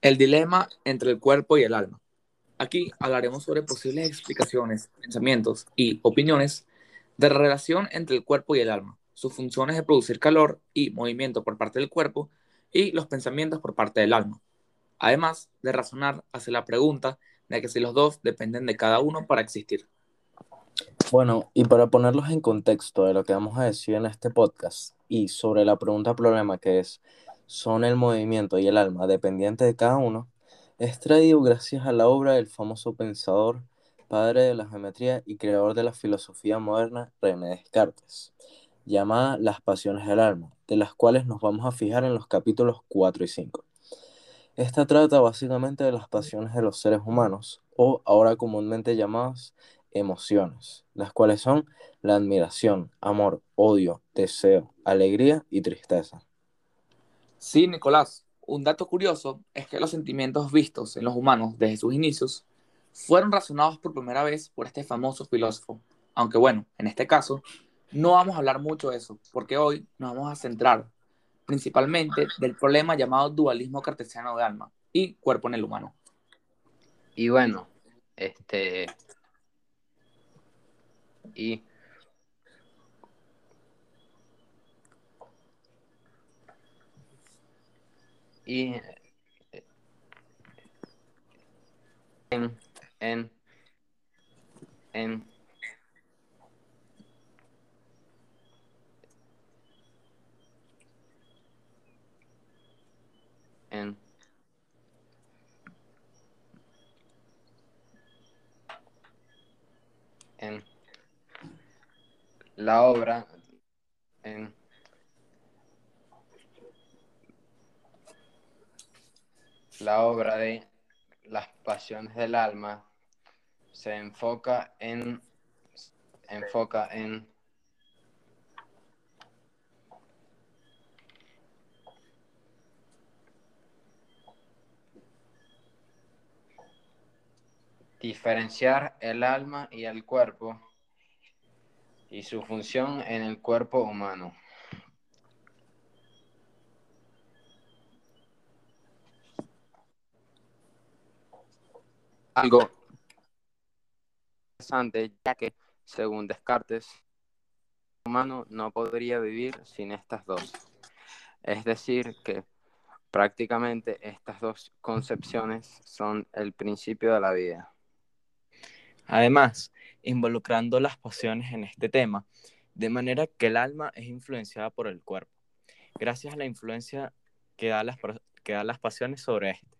El dilema entre el cuerpo y el alma. Aquí hablaremos sobre posibles explicaciones, pensamientos y opiniones de la relación entre el cuerpo y el alma, sus funciones de producir calor y movimiento por parte del cuerpo y los pensamientos por parte del alma. Además de razonar hacia la pregunta de que si los dos dependen de cada uno para existir. Bueno, y para ponerlos en contexto de lo que vamos a decir en este podcast y sobre la pregunta problema que es son el movimiento y el alma dependientes de cada uno, es traído gracias a la obra del famoso pensador, padre de la geometría y creador de la filosofía moderna, René Descartes, llamada Las Pasiones del Alma, de las cuales nos vamos a fijar en los capítulos 4 y 5. Esta trata básicamente de las pasiones de los seres humanos, o ahora comúnmente llamadas emociones, las cuales son la admiración, amor, odio, deseo, alegría y tristeza. Sí, Nicolás, un dato curioso es que los sentimientos vistos en los humanos desde sus inicios fueron razonados por primera vez por este famoso filósofo. Aunque bueno, en este caso, no vamos a hablar mucho de eso, porque hoy nos vamos a centrar principalmente del problema llamado dualismo cartesiano de alma y cuerpo en el humano. Y bueno, este... Y y en, en, en en en la obra en la obra de Las Pasiones del Alma se enfoca en enfoca en diferenciar el alma y el cuerpo y su función en el cuerpo humano. Algo interesante, ya que, según Descartes, el humano no podría vivir sin estas dos. Es decir, que prácticamente estas dos concepciones son el principio de la vida. Además, involucrando las pasiones en este tema, de manera que el alma es influenciada por el cuerpo, gracias a la influencia que da las, que da las pasiones sobre este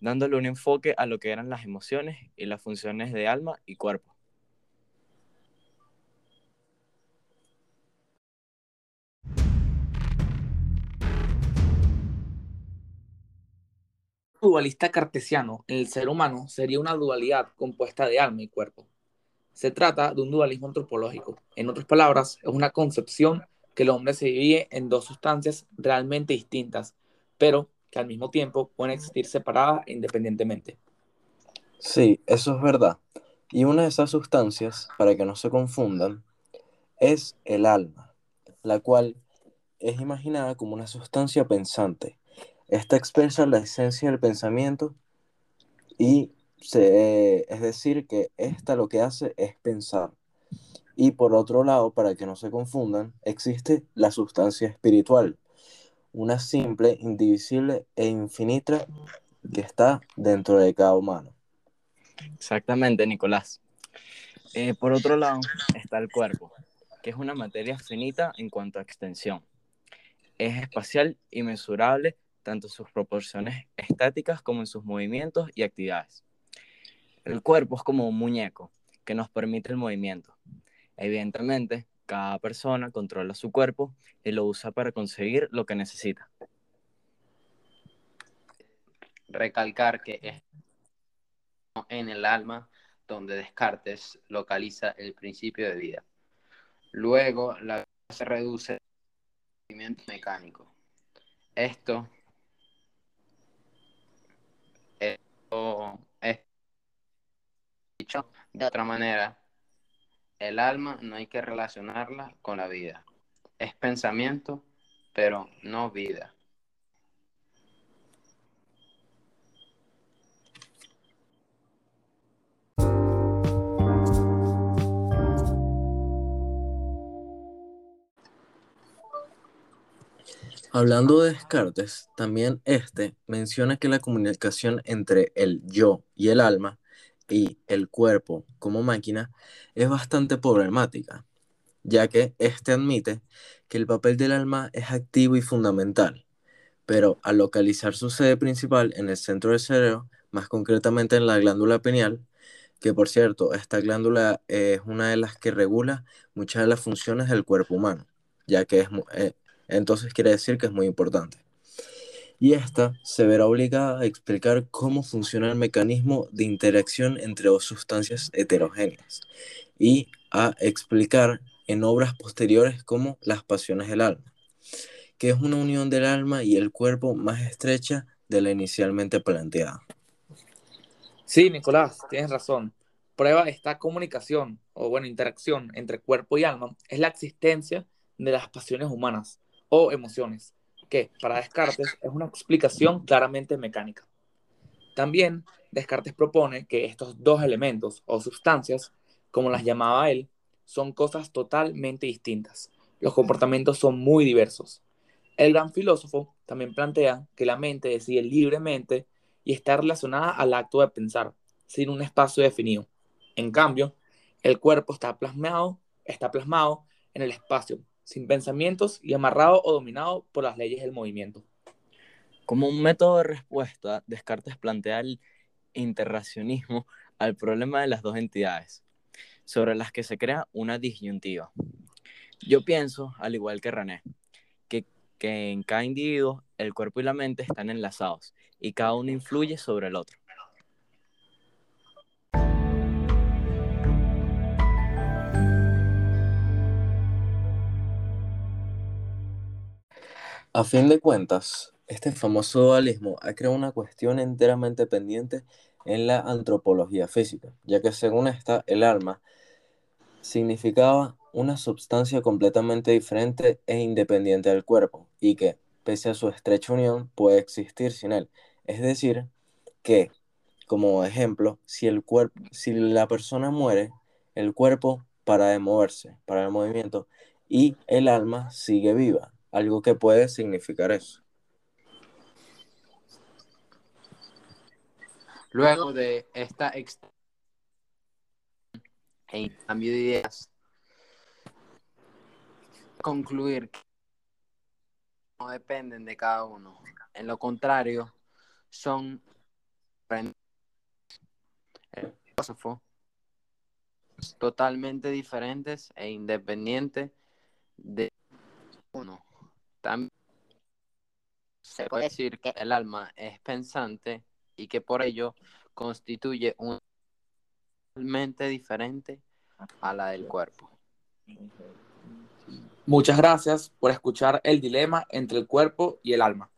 dándole un enfoque a lo que eran las emociones y las funciones de alma y cuerpo. dualista cartesiano el ser humano sería una dualidad compuesta de alma y cuerpo. Se trata de un dualismo antropológico. En otras palabras, es una concepción que el hombre se divide en dos sustancias realmente distintas, pero al mismo tiempo pueden existir separadas independientemente. Sí, eso es verdad. Y una de esas sustancias, para que no se confundan, es el alma, la cual es imaginada como una sustancia pensante. Esta expresa la esencia del pensamiento y se, es decir, que esta lo que hace es pensar. Y por otro lado, para que no se confundan, existe la sustancia espiritual, una simple, indivisible e infinita que está dentro de cada humano. Exactamente, Nicolás. Eh, por otro lado está el cuerpo, que es una materia finita en cuanto a extensión. Es espacial y mesurable tanto en sus proporciones estáticas como en sus movimientos y actividades. El cuerpo es como un muñeco que nos permite el movimiento. Evidentemente, cada persona controla su cuerpo y lo usa para conseguir lo que necesita. Recalcar que es en el alma donde Descartes localiza el principio de vida. Luego la se reduce al movimiento mecánico. Esto, esto es dicho de otra manera, el alma no hay que relacionarla con la vida. Es pensamiento, pero no vida. Hablando de Descartes, también este menciona que la comunicación entre el yo y el alma y el cuerpo como máquina es bastante problemática, ya que este admite que el papel del alma es activo y fundamental, pero al localizar su sede principal en el centro del cerebro, más concretamente en la glándula pineal, que por cierto, esta glándula es una de las que regula muchas de las funciones del cuerpo humano, ya que es, eh, entonces quiere decir que es muy importante. Y esta se verá obligada a explicar cómo funciona el mecanismo de interacción entre dos sustancias heterogéneas y a explicar en obras posteriores como las pasiones del alma, que es una unión del alma y el cuerpo más estrecha de la inicialmente planteada. Sí, Nicolás, tienes razón. Prueba esta comunicación o bueno, interacción entre cuerpo y alma es la existencia de las pasiones humanas o emociones, que para Descartes es una explicación claramente mecánica. También Descartes propone que estos dos elementos o sustancias, como las llamaba él, son cosas totalmente distintas. Los comportamientos son muy diversos. El gran filósofo también plantea que la mente decide libremente y está relacionada al acto de pensar, sin un espacio definido. En cambio, el cuerpo está plasmado, está plasmado en el espacio, sin pensamientos y amarrado o dominado por las leyes del movimiento. Como un método de respuesta, Descartes plantea el interracionismo al problema de las dos entidades, sobre las que se crea una disyuntiva. Yo pienso, al igual que René, que, que en cada individuo el cuerpo y la mente están enlazados y cada uno influye sobre el otro. A fin de cuentas, este famoso dualismo ha creado una cuestión enteramente pendiente en la antropología física, ya que según esta, el alma significaba una sustancia completamente diferente e independiente del cuerpo, y que, pese a su estrecha unión, puede existir sin él. Es decir, que, como ejemplo, si, el cuerpo, si la persona muere, el cuerpo para de moverse, para el movimiento, y el alma sigue viva algo que puede significar eso. Luego de esta e cambio de ideas, concluir que no dependen de cada uno. En lo contrario, son filósofo totalmente diferentes e independientes de uno. También se puede decir que el alma es pensante y que por ello constituye una mente diferente a la del cuerpo. Muchas gracias por escuchar el dilema entre el cuerpo y el alma.